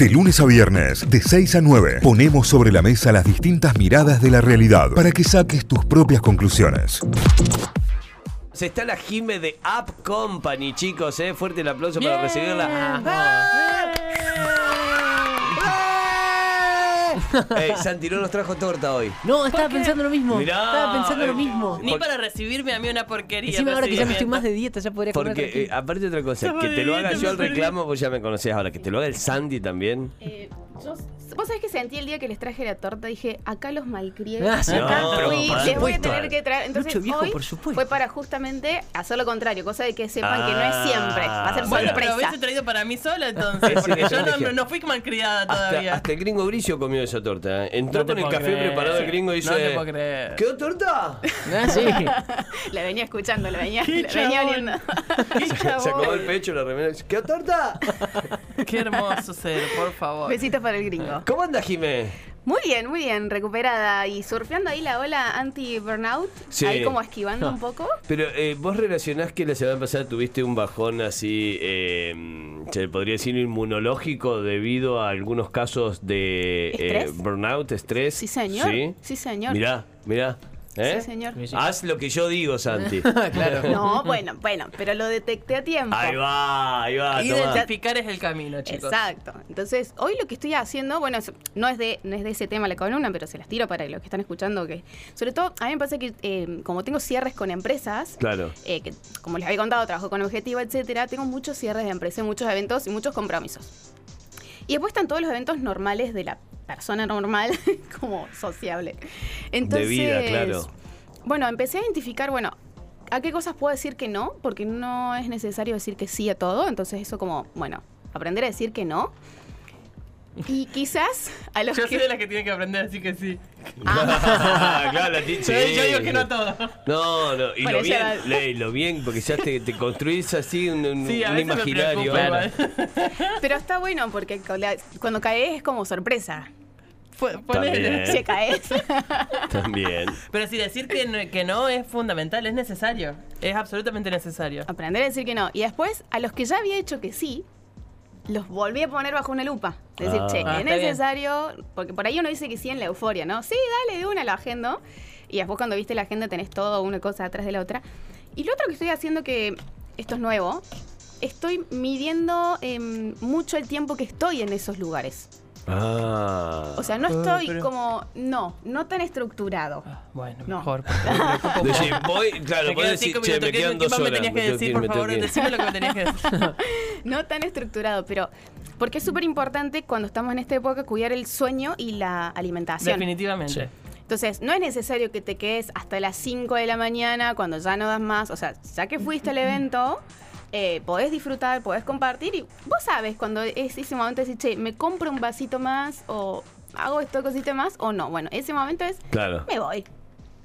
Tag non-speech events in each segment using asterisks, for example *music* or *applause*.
De lunes a viernes, de 6 a 9, ponemos sobre la mesa las distintas miradas de la realidad para que saques tus propias conclusiones. Se está la Jime de App Company, chicos, ¿eh? Fuerte el aplauso para recibirla. *laughs* Ey, Santi no nos trajo torta hoy. No, estaba pensando lo mismo. Mirá, estaba pensando lo eh, mismo. Ni Por- para recibirme a mí una porquería. Encima ahora que ya no estoy más de dieta, ya podría comer Porque, eh, aparte de otra cosa, Estamos que te lo haga yo bien. reclamo, vos ya me conocés ahora. Que te lo haga el Sandy también. Eh, yo- vos sabés que sentí el día que les traje la torta, dije, acá los malcrié. Ah, sí. acá No, pero fui, les voy a tener que traer. Entonces Lucho viejo, hoy por supuesto. fue para justamente hacer lo contrario, cosa de que sepan que no Ah, es siempre, va a ser bueno, Bueno, pero sorpresa. hubiese traído para mí sola *laughs* entonces. Porque yo no, no, fui malcriada Hasta, todavía. hasta el gringo Bricio comió esa torta. ¿eh? Entró No con el café creer. preparado el gringo y dice... No te puedo creer. ¿Quedó torta? *laughs* Ah, sí. *laughs* La venía escuchando, la venía, la venía oliendo. Se chabón. acabó el pecho, la remera. ¿Quedó torta? *laughs* Qué hermoso ser, por favor. Besitos para el gringo. ¿Cómo anda, Jimé? Muy bien, muy bien, recuperada y surfeando ahí la ola anti-burnout, Sí. ahí como esquivando un poco. *laughs* Pero eh, vos relacionás que la semana pasada tuviste un bajón así, eh, se podría decir inmunológico debido a algunos casos de eh, burnout, estrés. Sí, señor. Sí, Sí, señor. Mirá, mirá. ¿Eh? Sí, señor. Haz lo que yo digo, Santi. *laughs* claro. *laughs* No, bueno, bueno, pero lo detecté a tiempo. ahí va, ahí va. Identificar es el camino, chicos. Exacto. Entonces, hoy lo que estoy haciendo, bueno, no es de, no es de ese tema la columna, pero se las tiro para los que están escuchando. que Sobre todo, a mí me pasa que eh, como tengo cierres con empresas, Claro. eh, que como les había contado, trabajo con objetivo, etcétera, tengo muchos cierres de empresa, muchos eventos y muchos compromisos. Y después están todos los eventos normales de la persona normal, *laughs* como sociable. Entonces, vida, claro. Bueno, empecé a identificar, bueno, a qué cosas puedo decir que no, porque no es necesario decir que sí a todo. Entonces, eso como, bueno, aprender a decir que no. Y quizás a los Yo que. soy de las que tienen que aprender, así que sí. *laughs* claro, la ti- Yo, sí. yo digo que no a todo. No, no, y Bueno, lo bien, lo bien, porque ya te, te construís así un, un- Sí, imaginario. preocupa. Pero está bueno porque cuando caes es como sorpresa. También. Si caes. *laughs* También. Pero sí, decir que no, que no es fundamental, es necesario. Es absolutamente necesario. aprender a decir que no. Y después, a los que ya había hecho que sí, los volví a poner bajo una lupa. Decir, Ah. che, Ah, es bien. necesario, porque por ahí uno dice que sí en la euforia, ¿no? Sí, dale, de una la agendo. Y después cuando viste la agenda tenés todo una cosa atrás de la otra. Y lo otro que estoy haciendo, que esto es nuevo, estoy midiendo em, mucho el tiempo que estoy en esos lugares. Ah. O sea, no Ah, estoy pero- como, no, no tan estructurado. Bueno, No. mejor. *laughs* Decir, voy, claro, podés decir, che, me ¿Qué, quedan qué dos más me horas. tenías que decir, ir, por favor? Decime lo que me tenías que decir. *laughs* *laughs* no tan estructurado, pero porque es súper importante cuando estamos en esta época cuidar el sueño y la alimentación. Definitivamente. Entonces, no es necesario que te quedes hasta las 5 de la mañana cuando ya no das más. O sea, ya que fuiste al evento, eh, podés disfrutar, podés compartir y vos sabes cuando es ese momento de decir, che, me compro un vasito más o hago esto cosita más o no. Bueno, ese momento es, Claro. me voy,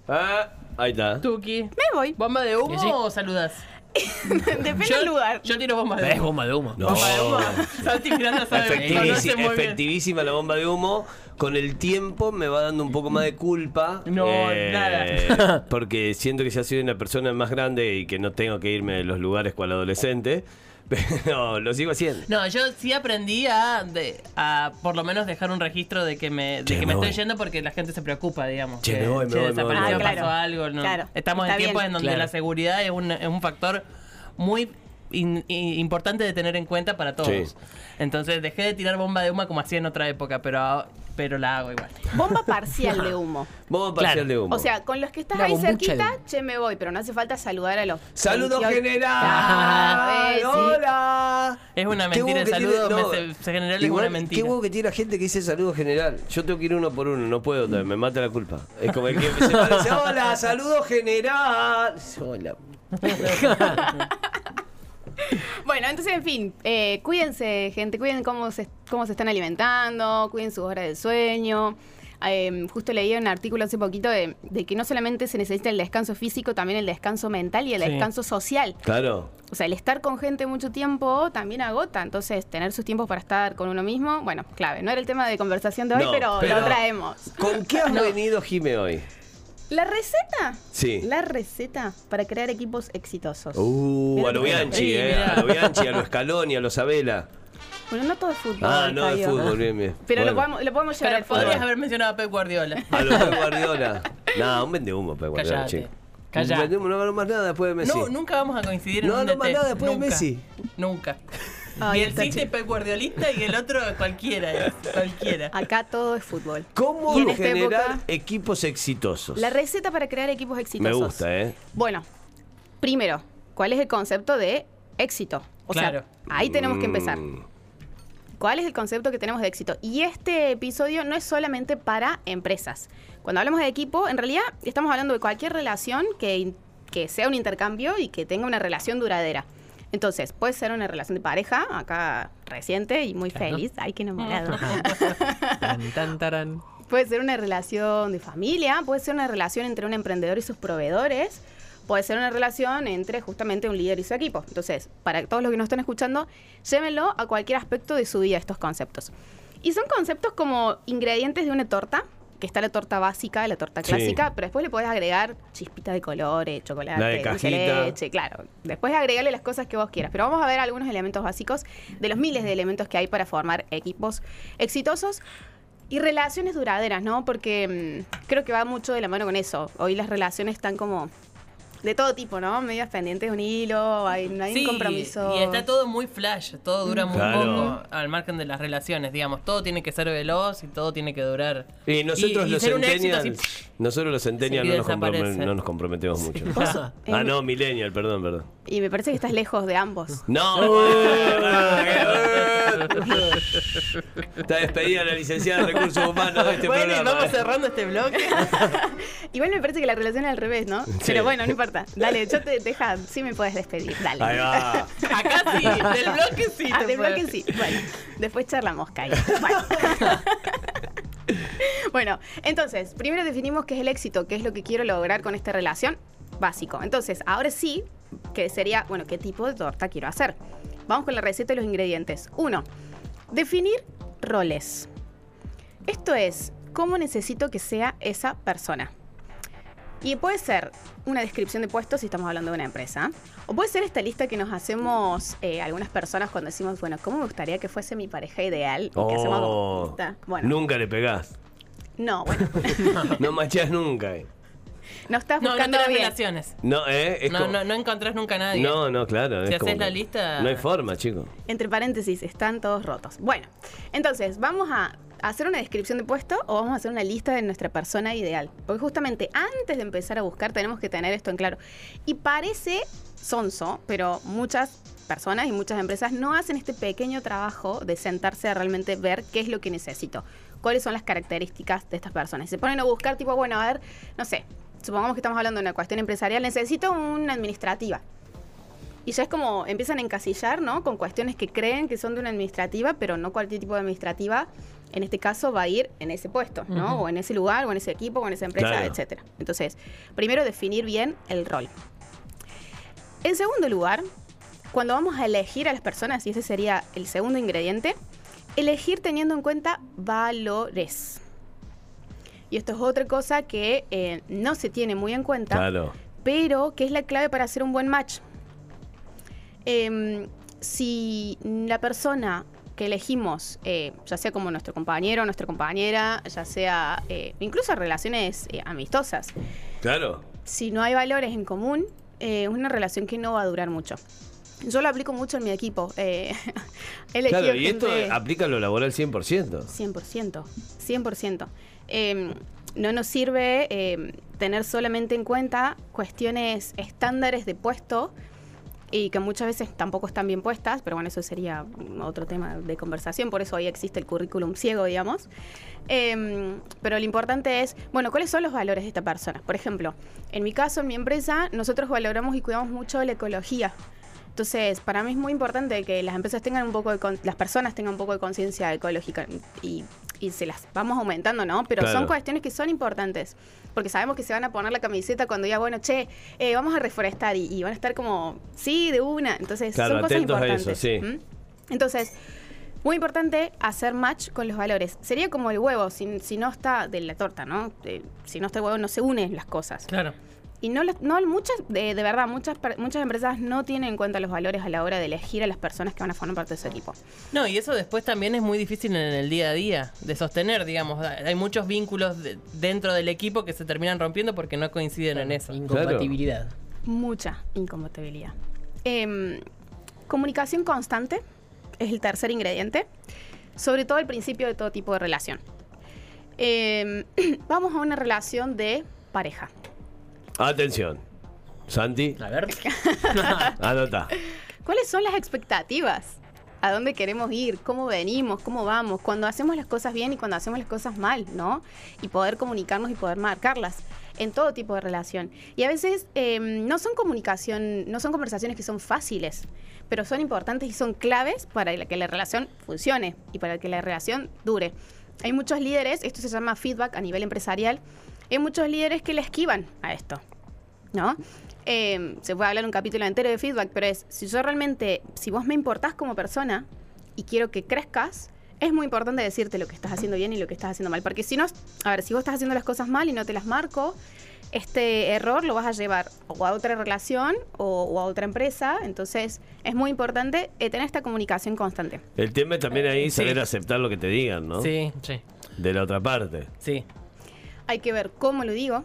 Ah, ahí está. Tuki. me voy. ¿Bomba de humo Sí, o saludas? *laughs* Depende del lugar. Yo tiro bomba de Es humo. bomba de humo. No. Bomba de humo. *laughs* Santi Miranda sabe Efectivísima, conoce muy bien. efectivísima la bomba de humo. Con el tiempo me va dando un poco más de culpa. eh, No, nada. Porque siento que ya soy una persona más grande y que no tengo que irme de los lugares cual adolescente. *laughs* Pero lo sigo haciendo. No, yo sí aprendí a, de- a por lo menos dejar un registro de que me, de Che, que me me estoy voy. yendo porque la gente se preocupa, digamos. Che, que, me voy, me voy, desapareció, me voy. pasó Ah, algo. ¿no? claro. Estamos Está en tiempos bien. en donde Claro. la seguridad es un, es un factor muy in- importante de tener en cuenta para todos. Sí. Entonces dejé de tirar bomba de humo como hacía en otra época, pero, pero la hago igual. Bomba parcial de *laughs* humo. Bomba parcial Claro. de humo. O sea, con los que estás La ahí cerquita, de- che, me voy, pero no hace falta saludar a los. ¡Saludos 28. general! Ah, eh. ¡Hola! Es una mentira, el que saludo tiene- me- se- se general es una mentira. Qué huevo que tiene la gente que dice saludo general. Yo tengo que ir uno por uno, no puedo, me mata la culpa. Es como el que se parece, hola, saludo general. Hola. *laughs* *laughs* Bueno, entonces, en fin, eh, cuídense, gente, cuiden cómo se, cómo se están alimentando, cuiden sus horas de sueño. Eh, justo leí un artículo hace poquito de, de que no solamente se necesita el descanso físico, también el descanso mental y el Sí. descanso social. Claro. O sea, el estar con gente mucho tiempo también agota. Entonces, tener sus tiempos para estar con uno mismo, bueno, clave. No era el tema de conversación de hoy, No, pero, pero- lo traemos. ¿Con qué has *laughs* venido, Jime, hoy? La receta. Sí. La receta para crear equipos exitosos. Uh, a lo Bianchi, eh. A lo Bianchi, a lo Scaloni, a lo Sabela. Bueno, no todo es fútbol. Ah, no, de Caio. fútbol, bien, bien. Pero lo, podemos, lo podemos llevar Pero al fútbol. podrías haber mencionado a Pep Guardiola. A los Pep Guardiola. *laughs* No, un vende humo, Pep Guardiola, Callate, chico. callate. No ganó más nada después de Messi. No, nunca vamos a coincidir en No, un no más nada después de. Messi. Nunca. Ay, y el City es Guardiolista y el otro cualquiera es. Cualquiera. Acá todo es fútbol. ¿Cómo Y en esta generar época- equipos exitosos? La receta para crear equipos Me exitosos. gusta, ¿eh? Bueno, primero, ¿cuál es el concepto de éxito? O Claro. sea, ahí tenemos que empezar. Mm, ¿Cuál es el concepto que tenemos de éxito? Y este episodio no es solamente para empresas. Cuando hablamos de equipo, en realidad estamos hablando de cualquier relación que, que sea un intercambio y que tenga una relación duradera. Entonces, puede ser una relación de pareja, acá reciente y muy feliz. Ay, qué enamorado. Tan, tan, tarán. Puede ser una relación de familia, puede ser una relación entre un emprendedor y sus proveedores, puede ser una relación entre justamente un líder y su equipo. Entonces, para todos los que nos están escuchando, llévenlo a cualquier aspecto de su vida estos conceptos. Y son conceptos como ingredientes de una torta, que está la torta básica, la torta Sí. clásica, pero después le podés agregar chispitas de colores, chocolate, La de dulce de cajita. leche, claro. Después agregarle las cosas que vos quieras. Pero vamos a ver algunos elementos básicos de los miles de elementos que hay para formar equipos exitosos. Y relaciones duraderas, ¿no? Porque mm, creo que va mucho de la mano con eso. Hoy las relaciones están como de todo tipo, ¿no? Medias pendientes de un hilo, hay, no hay Sí, un compromiso. Y está todo muy flash, todo dura muy Claro. poco al margen de las relaciones, digamos. Todo tiene que ser veloz y todo tiene que durar. Y nosotros y los así, nosotros los centennials Sí, no, nos no comprometemos mucho. Oso. ah, no, millennial, perdón, perdón. Y me parece que estás lejos de ambos. No, *laughs* *laughs* está despedida la licenciada de Recursos Humanos de este bueno, y programa. vamos ¿eh? cerrando este bloque. *laughs* Igual me parece que la relación es al revés, ¿no? Pero bueno, no importa. Dale, yo te deja, sí me puedes despedir. Dale. Ahí va. Acá sí, del bloque sí. Ah, te de puedo- bloque sí. Bueno, después charlamos, Kai. *laughs* Bueno. *laughs* bueno, entonces, primero definimos qué es el éxito, qué es lo que quiero lograr con esta relación. Básico. Entonces, ahora sí, que sería, bueno, qué tipo de torta quiero hacer. Vamos con la receta y los ingredientes. Uno, definir roles. Esto es, ¿cómo necesito que sea esa persona? Y puede ser una descripción de puestos si estamos hablando de una empresa. O puede ser esta lista que nos hacemos eh, algunas personas cuando decimos, bueno, ¿cómo me gustaría que fuese mi pareja ideal? Y que hacemos Oh. Bueno, Nunca le pegás. no, bueno, *laughs* No machás nunca. eh. No estás No, no buscando tenés bien. relaciones. No, ¿eh? Es No, como- no, no encontrás nunca a nadie. no, no, claro. Si como haces la lista- No hay forma, chico. Entre paréntesis, están todos rotos. Bueno, entonces, vamos a hacer una descripción de puesto o vamos a hacer una lista de nuestra persona ideal. Porque justamente antes de empezar a buscar tenemos que tener esto en claro. Y parece sonso, pero muchas personas y muchas empresas no hacen este pequeño trabajo de sentarse a realmente ver qué es lo que necesito. Cuáles son las características de estas personas. Se ponen a buscar tipo, bueno, a ver, no sé, supongamos que estamos hablando de una cuestión empresarial, necesito una administrativa. Y ya es como empiezan a encasillar, ¿no? Con cuestiones que creen que son de una administrativa, pero no cualquier tipo de administrativa, en este caso, va a ir en ese puesto, ¿no? O en ese lugar, o en ese equipo, o en esa empresa, Claro. etcétera. Entonces, primero definir bien el rol. En segundo lugar, cuando vamos a elegir a las personas, y ese sería el segundo ingrediente, elegir teniendo en cuenta valores. Y esto es otra cosa que eh, no se tiene muy en cuenta Claro. pero que es la clave para hacer un buen match. Em, si la persona que elegimos, eh, ya sea como nuestro compañero nuestra compañera, ya sea eh, incluso relaciones amistosas, Claro. si no hay valores en común, es una relación que no va a durar mucho. Yo lo aplico mucho en mi equipo. eh, *laughs* Claro, y esto aplica lo laboral 100%. 100%, 100%. Eh, no nos sirve eh, tener solamente en cuenta cuestiones estándares de puesto y que muchas veces tampoco están bien puestas, pero bueno, eso sería otro tema de conversación, por eso hoy existe el currículum ciego, digamos. Eh, pero lo importante es, bueno, ¿cuáles son los valores de esta persona? Por ejemplo, en mi caso, en mi empresa, nosotros valoramos y cuidamos mucho la ecología. Entonces, para mí es muy importante que las empresas tengan un poco de, con- las personas tengan un poco de conciencia ecológica y, y se las vamos aumentando, ¿no? Pero Claro. son cuestiones que son importantes, porque sabemos que se van a poner la camiseta cuando ya, bueno, che, eh, vamos a reforestar y, y van a estar como, sí, de una. Entonces, Claro, son cosas atentos a eso, importantes. sí. ¿m? Entonces, muy importante hacer match con los valores. Sería como el huevo, si, si no está de la torta, ¿no? Eh, si no está el huevo, no se unen las cosas. Claro. Y no, muchas, de, de verdad, muchas, muchas empresas no tienen en cuenta los valores a la hora de elegir a las personas que van a formar parte de su equipo. No, y eso después también es muy difícil en el día a día de sostener, digamos. Hay muchos vínculos de- dentro del equipo que se terminan rompiendo porque no coinciden en eso. Incompatibilidad. Mucha incompatibilidad. Em, comunicación constante es el tercer ingrediente, sobre todo al principio de todo tipo de relación. Em, *clears throat* vamos a una relación de pareja. Atención. Santi, A ver. *laughs* anota. ¿Cuáles son las expectativas? ¿A dónde queremos ir? ¿Cómo venimos? ¿Cómo vamos? Cuando hacemos las cosas bien y cuando hacemos las cosas mal, ¿no? Y poder comunicarnos y poder marcarlas en todo tipo de relación. Y a veces eh, no son comunicación, no son conversaciones que son fáciles, pero son importantes y son claves para que la relación funcione y para que la relación dure. Hay muchos líderes, esto se llama feedback a nivel empresarial, hay muchos líderes que le esquivan a esto. ¿no? Eh, se puede hablar un capítulo entero de feedback, pero es, si yo realmente, si vos me importás como persona y quiero que crezcas, es muy importante decirte lo que estás haciendo bien y lo que estás haciendo mal. Porque si no, a ver, si vos estás haciendo las cosas mal y no te las marco, este error lo vas a llevar o a otra relación o, o a otra empresa. Entonces, es muy importante eh, tener esta comunicación constante. El tema es también ahí Sí. saber aceptar lo que te digan, ¿no? Sí, Sí. De la otra parte. sí. Hay que ver cómo lo digo.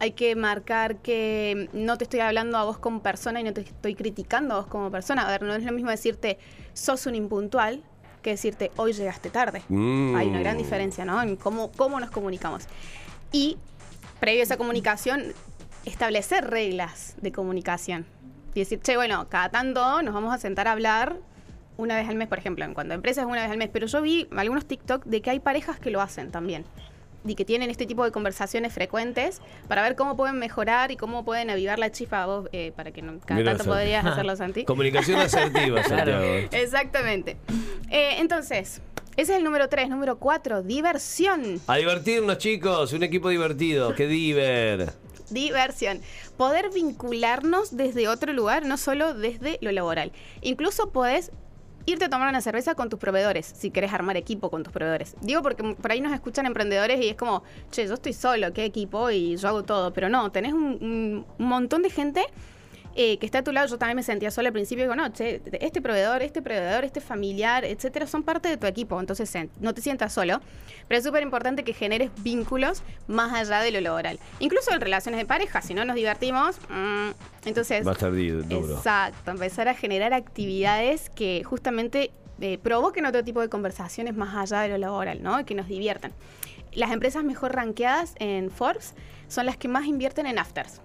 Hay que marcar que no te estoy hablando a vos como persona y no te estoy criticando a vos como persona. A ver, no es lo mismo decirte sos un impuntual que decirte hoy llegaste tarde. Mm. Hay una gran diferencia, ¿no? En cómo, cómo nos comunicamos. Y previo a esa comunicación, establecer reglas de comunicación. Y decir, che, bueno, cada tanto nos vamos a sentar a hablar una vez al mes, por ejemplo, en cuanto a empresas es una vez al mes. Pero yo vi algunos TikTok de que hay parejas que lo hacen también. Y que tienen este tipo de conversaciones frecuentes para ver cómo pueden mejorar y cómo pueden avivar la chispa a vos, eh, para que no, cada Mira, tanto podrías *laughs* hacerlo, Santi. Comunicación asertiva, *laughs* Santiago. Exactamente. Eh, entonces, ese es el número 3. Número 4, diversión. A divertirnos, chicos. Un equipo divertido. ¡Qué diver! Diversión. Poder vincularnos desde otro lugar, no solo desde lo laboral. Incluso podés irte a tomar una cerveza con tus proveedores, si querés armar equipo con tus proveedores. Digo porque por ahí nos escuchan emprendedores y es como, che, yo estoy solo, qué equipo y yo hago todo. Pero no, tenés un, un- montón de gente eh, que está a tu lado. Yo también me sentía sola al principio digo, no, che, este proveedor, este proveedor, este familiar, etcétera, son parte de tu equipo. Entonces no te sientas solo. Pero es súper importante que generes vínculos más allá de lo laboral. Incluso en relaciones de pareja, si no nos divertimos, mm, entonces... Va a estar duro. Exacto, empezar a generar actividades que justamente eh, provoquen otro tipo de conversaciones más allá de lo laboral, ¿no? Y que nos diviertan. Las empresas mejor rankeadas en Forbes son las que más invierten en afters.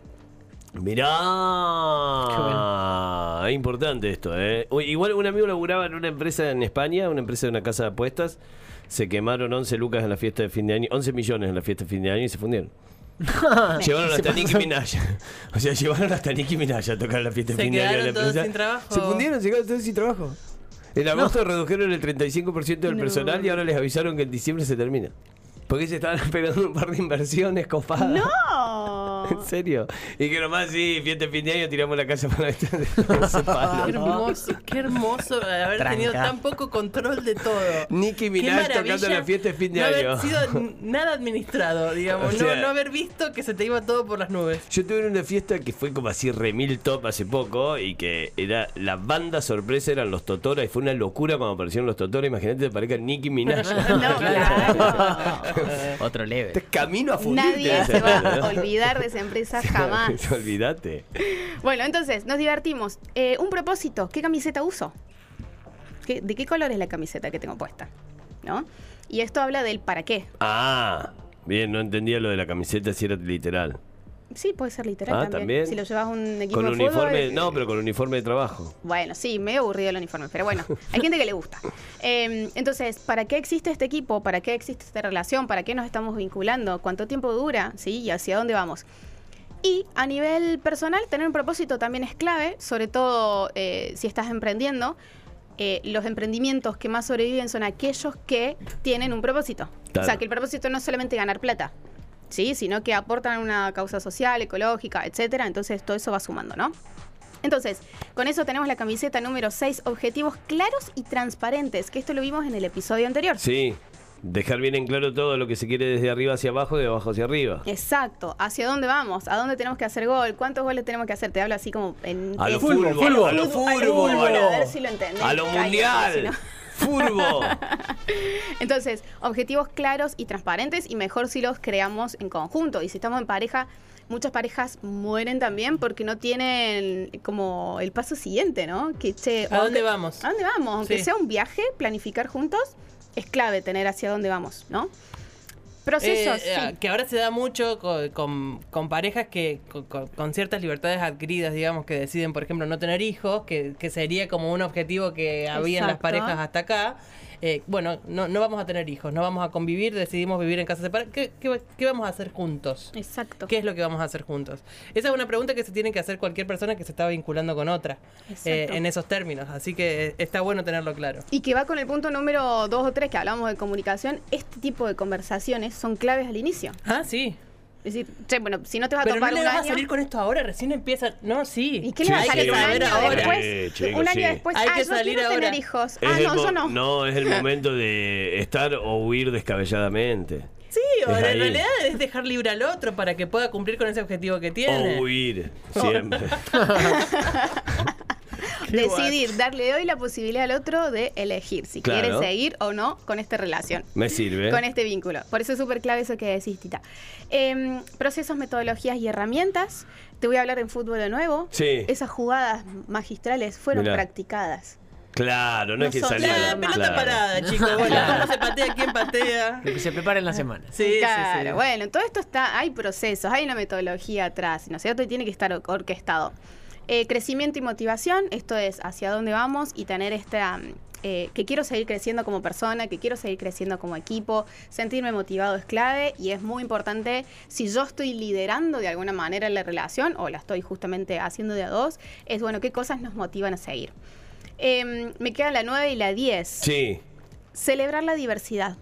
Mirá. Es importante esto, ¿eh? Igual un amigo laburaba en una empresa en España, una empresa de una casa de apuestas. Se quemaron 11 lucas en la fiesta de fin de año, 11 millones en la fiesta de fin de año y se fundieron. *laughs* llevaron hasta. Nicki Minaj. O sea, llevaron hasta Nicki Minaj a tocar la fiesta de ¿Se fin de año de la quedaron todos empresa. sin trabajo? Se fundieron, se quedaron todos sin trabajo. En agosto redujeron el 35% del No. personal y ahora les avisaron que en diciembre se termina. Porque se estaban *laughs* pegando un par de inversiones copadas. ¡No! ¿En serio? Y que nomás sí, fiesta de fin de año tiramos la casa para ese palo. Qué hermoso, qué hermoso haber Tranca. tenido tan poco control de todo. Nicki Minaj tocando la fiesta de fin de no año. haber sido nada administrado, digamos. O sea- no, no haber visto que se te iba todo por las nubes. Yo tuve una fiesta que fue como así remil top hace poco y que era la banda sorpresa eran los Totora y fue una locura cuando aparecieron los Totora. Imagínate que parezca Nicki Minaj. *laughs* No, claro. *laughs* Otro Este leve. camino a fundirte. Nadie se va a olvidar de esa empresa *laughs* jamás. Olvídate. Bueno, entonces, nos divertimos. Eh, un propósito, ¿qué camiseta uso? ¿Qué- ¿De qué color es la camiseta que tengo puesta? ¿No? Y esto habla del para qué. Ah, bien, no entendía lo de la camiseta si era literal. Sí, puede ser literal Ah, también. ¿también? Si lo llevas un equipo Con de uniforme, fútbol, no, pero con uniforme de trabajo. Bueno, sí, medio aburrido el uniforme, pero bueno, hay gente que le gusta. *laughs* Eh, entonces, ¿para qué existe este equipo? ¿Para qué existe esta relación? ¿Para qué nos estamos vinculando? ¿Cuánto tiempo dura? ¿Sí? ¿Y hacia dónde vamos? Y a nivel personal, tener un propósito también es clave, sobre todo eh, si estás emprendiendo. Eh, los emprendimientos que más sobreviven son aquellos que tienen un propósito. Claro. O sea, que el propósito no es solamente ganar plata, ¿sí? sino que aportan una causa social, ecológica, etcétera. Entonces, todo eso va sumando, ¿no? Entonces, con eso tenemos la camiseta número 6, objetivos claros y transparentes, que esto lo vimos en el episodio anterior. Sí. Dejar bien en claro todo lo que se quiere desde arriba hacia abajo y de abajo hacia arriba. Exacto. ¿Hacia dónde vamos? ¿A dónde tenemos que hacer gol? ¿Cuántos goles tenemos que hacer? Te hablo así como en... A lo fútbol, fútbol, a lo a lo fútbol, fútbol, a ver si lo entendés. a lo Ay, si mundial. no. Furbo. *laughs* Entonces, objetivos claros y transparentes y mejor si los creamos en conjunto. Y si estamos en pareja, muchas parejas mueren también porque no tienen como el paso siguiente, ¿no? Que, che, ¿A dónde aunque- vamos? ¿A dónde vamos? Aunque Sí. sea un viaje, planificar juntos es clave tener hacia dónde vamos, ¿no? Procesos, Eh, eh, sí. Que ahora se da mucho con, con- con parejas que con, con- ciertas libertades adquiridas, digamos, que deciden, por ejemplo, no tener hijos, que, que sería como un objetivo que había en las parejas hasta acá. Eh, bueno, no, no vamos a tener hijos, no vamos a convivir, decidimos vivir en casa separada. ¿Qué, qué, qué vamos a hacer juntos? Exacto. ¿Qué es lo que vamos a hacer juntos? Esa es una pregunta que se tiene que hacer cualquier persona que se está vinculando con otra eh, en esos términos. Así que eh, está bueno tenerlo claro. Y que va con el punto número dos o tres que hablamos de comunicación. Este tipo de conversaciones son claves al inicio. Ah, sí. Es decir, che, bueno, si no te vas a Pero no topar le un vas a año... salir con esto ahora, recién empieza. No, sí. ¿Y qué Sí, le va a sí, salir un hay año que salir después? ahora. Sí, un año sí. después, Hay ah, que yo salir quiero ahora. tener hijos. Es Ah, el no, mo- yo no. No, es el momento de estar o huir descabelladamente. Sí, o Es en ahí. realidad es dejar libre al otro para que pueda cumplir con ese objetivo que tiene. O huir, siempre. *laughs* *laughs* Decidir, darle hoy la posibilidad al otro de elegir si Claro. quiere seguir o no con esta relación. Me sirve. Con este vínculo. Por eso es súper clave eso que decís, Tita. Em, procesos, metodologías y herramientas. Te voy a hablar en fútbol de nuevo. Sí. Esas jugadas magistrales fueron Mirá. practicadas. Claro, no, No es que salir. La Claro. pelota parada, chicos. Bueno, ¿cómo se patea? ¿Quién patea? Lo que se prepara en la semana. Sí, sí, claro, sí. bueno, todo esto está, hay procesos, hay una metodología atrás, ¿no es cierto? Y tiene que estar or- orquestado. Eh, crecimiento y motivación, esto es hacia dónde vamos y tener esta, mm, eh, que quiero seguir creciendo como persona, que quiero seguir creciendo como equipo, sentirme motivado es clave y es muy importante si yo estoy liderando de alguna manera la relación o la estoy justamente haciendo de a dos, es bueno, qué cosas nos motivan a seguir. Em, me quedan la 9 y la 10 Sí. celebrar la diversidad.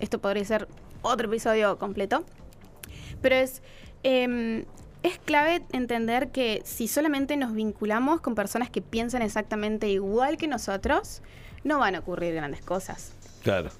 Esto podría ser otro episodio completo. Pero es, em, es clave entender que si solamente nos vinculamos con personas que piensan exactamente igual que nosotros, no van a ocurrir grandes cosas. Claro.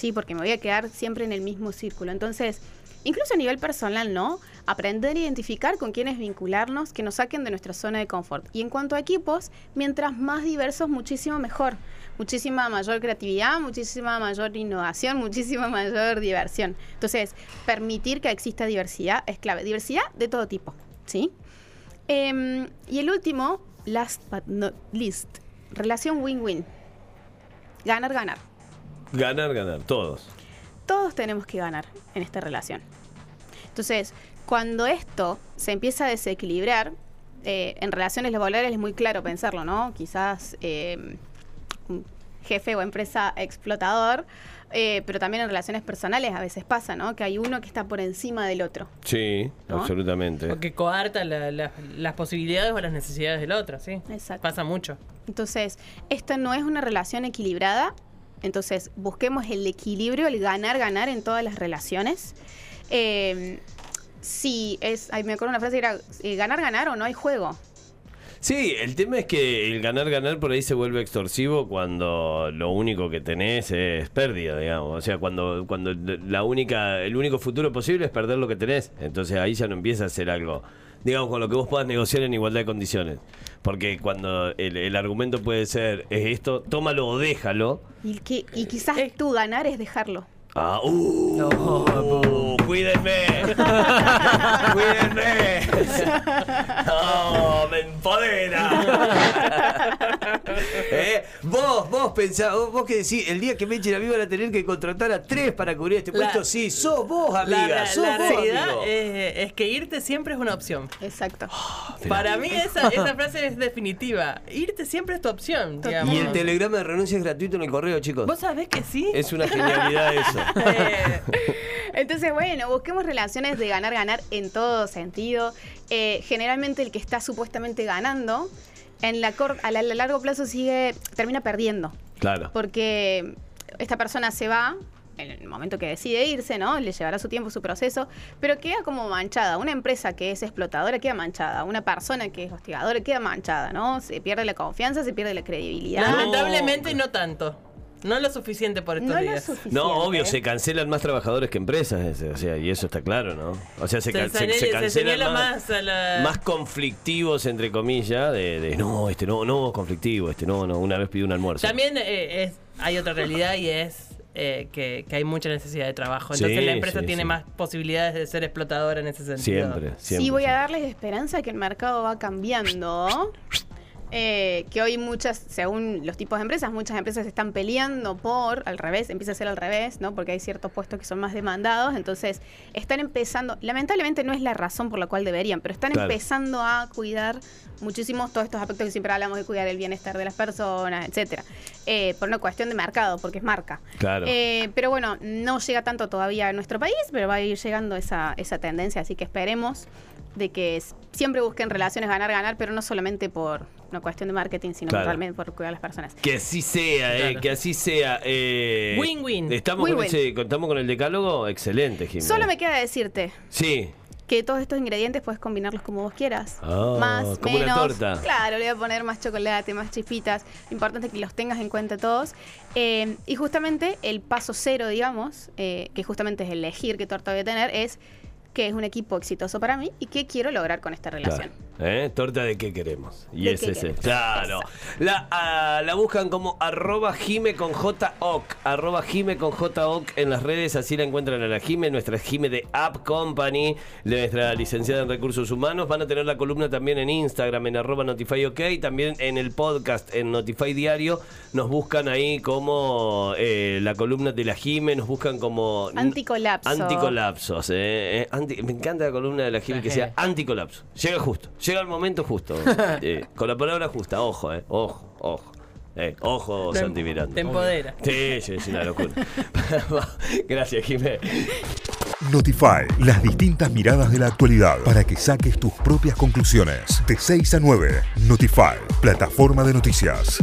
Sí, porque me voy a quedar siempre en el mismo círculo. Entonces, incluso a nivel personal, ¿no? Aprender a identificar con quiénes vincularnos, que nos saquen de nuestra zona de confort. Y en cuanto a equipos, mientras más diversos, muchísimo mejor. Muchísima mayor creatividad, muchísima mayor innovación, muchísima mayor diversión. Entonces, permitir que exista diversidad es clave. Diversidad de todo tipo, ¿sí? Em, y el último, last but not least, relación win-win. Ganar, ganar. Ganar, ganar, todos. todos tenemos que ganar en esta relación. Entonces, cuando esto se empieza a desequilibrar, eh, en relaciones laborales es muy claro pensarlo, ¿no? Quizás eh, un jefe o empresa explotador, eh, pero también en relaciones personales a veces pasa, ¿no? Que hay uno que está por encima del otro. Sí, ¿No? absolutamente. Porque coarta la- la- las posibilidades o las necesidades del otro, sí. Exacto. Pasa mucho. Entonces, esta no es una relación equilibrada. Entonces, busquemos el equilibrio, el ganar, ganar en todas las relaciones. Eh, si es, ay, me acuerdo una frase que era eh, ganar, ganar o no hay juego. Sí, el tema es que el ganar, ganar por ahí se vuelve extorsivo cuando lo único que tenés es pérdida, digamos. O sea, cuando, cuando la única, el único futuro posible es perder lo que tenés. Entonces ahí ya no empieza a ser algo, digamos, con lo que vos puedas negociar en igualdad de condiciones. Porque cuando el, el argumento puede ser, es esto, tómalo o déjalo. Y, que, y quizás tú ganar es dejarlo. Ah, uh, No, uh, cuídenme. *laughs* cuídenme. *laughs* No, me empodera. *laughs* *laughs* Eh, Vos, vos pensás, vos, vos que decís, el día que me echen a mí van a tener que contratar a tres para cubrir este La- puesto. Sí, sos vos, amiga. la- sos la vos, realidad amigo. es, es que irte siempre es una opción. Exacto. Para mí esa, esa *laughs* frase es definitiva. Irte siempre es tu opción, digamos. Y el telegrama de renuncia es gratuito en el correo, chicos. ¿Vos sabés que sí? Es una genialidad *laughs* eso. Eh, Entonces, bueno, busquemos relaciones de ganar, ganar en todo sentido. Eh, generalmente el que está supuestamente ganando, en la cor- a, la- a largo plazo sigue, termina perdiendo. Claro. Porque esta persona se va en el momento que decide irse, ¿no? Le llevará su tiempo, su proceso, pero queda como manchada. Una empresa que es explotadora queda manchada. Una persona que es hostigadora queda manchada, ¿no? Se pierde la confianza, se pierde la credibilidad. No. Lamentablemente no tanto. No lo suficiente por estos No días. suficiente. No, obvio, se cancelan más trabajadores que empresas, ese, o sea, y eso está claro, ¿no? O sea, se, Se can- se- señala- se se cancelan más, más a la- más conflictivos, entre comillas, de, de, no, este no, no, conflictivo, este no, no, una vez pidió un almuerzo. También eh, es, hay otra realidad y es eh, que, que hay mucha necesidad de trabajo. Entonces Sí, la empresa sí, tiene sí. más posibilidades de ser explotadora en ese sentido. Siempre, siempre. Sí, voy a darles esperanza que el mercado va cambiando. Eh, que hoy muchas, según los tipos de empresas, muchas empresas están peleando por, al revés, empieza a ser al revés, ¿no? Porque hay ciertos puestos que son más demandados, entonces están empezando, lamentablemente no es la razón por la cual deberían, pero están Claro. empezando a cuidar muchísimo todos estos aspectos que siempre hablamos de cuidar el bienestar de las personas, etcétera, Eh, por una cuestión de mercado, porque es marca. Claro. Eh, pero bueno, no llega tanto todavía a nuestro país, pero va a ir llegando esa, esa tendencia, así que esperemos de que siempre busquen relaciones ganar, ganar, pero no solamente por una cuestión de marketing, sino Claro. realmente por cuidar a las personas. Que así sea, eh, que así sea. eh, Win-win. ¿Estamos, con ese- ¿Estamos con el decálogo? Excelente, Jimena. Solo me queda decirte Sí. que todos estos ingredientes puedes combinarlos como vos quieras. Ah, más, como una menos. torta. Claro, le voy a poner más chocolate, más chispitas. Lo importante es que los tengas en cuenta todos. Eh, y justamente el paso cero, digamos, eh, que justamente es elegir qué torta voy a tener, es que es un equipo exitoso para mí y qué quiero lograr con esta relación. ¿Eh? Torta de qué queremos. Y ¿De ese qué es el- queremos? Claro. La, ah, la buscan como arroba Jime con JOC. Arroba Jime con JOC en las redes. Así la encuentran a la Jime, nuestra Jime de App Company, de nuestra licenciada en recursos humanos. Van a tener la columna también en Instagram, en arroba Notify OK. También en el podcast, en Notify Diario. Nos buscan ahí como eh, la columna de la Jime. Nos buscan como. Anticolapso. Anticolapsos. eh, eh, anti- me encanta la columna de la Jime que sea anticolapso. Llega justo. Llega el momento justo. *laughs* Eh, con la palabra justa. Ojo, eh. Ojo, ojo. Eh, ojo, Te- Santi Miranda. te empodera. Sí, sí, es una locura. *laughs* Gracias, Jimé. Notify, las distintas miradas de la actualidad para que saques tus propias conclusiones. De 6 a 9, Notify, plataforma de noticias.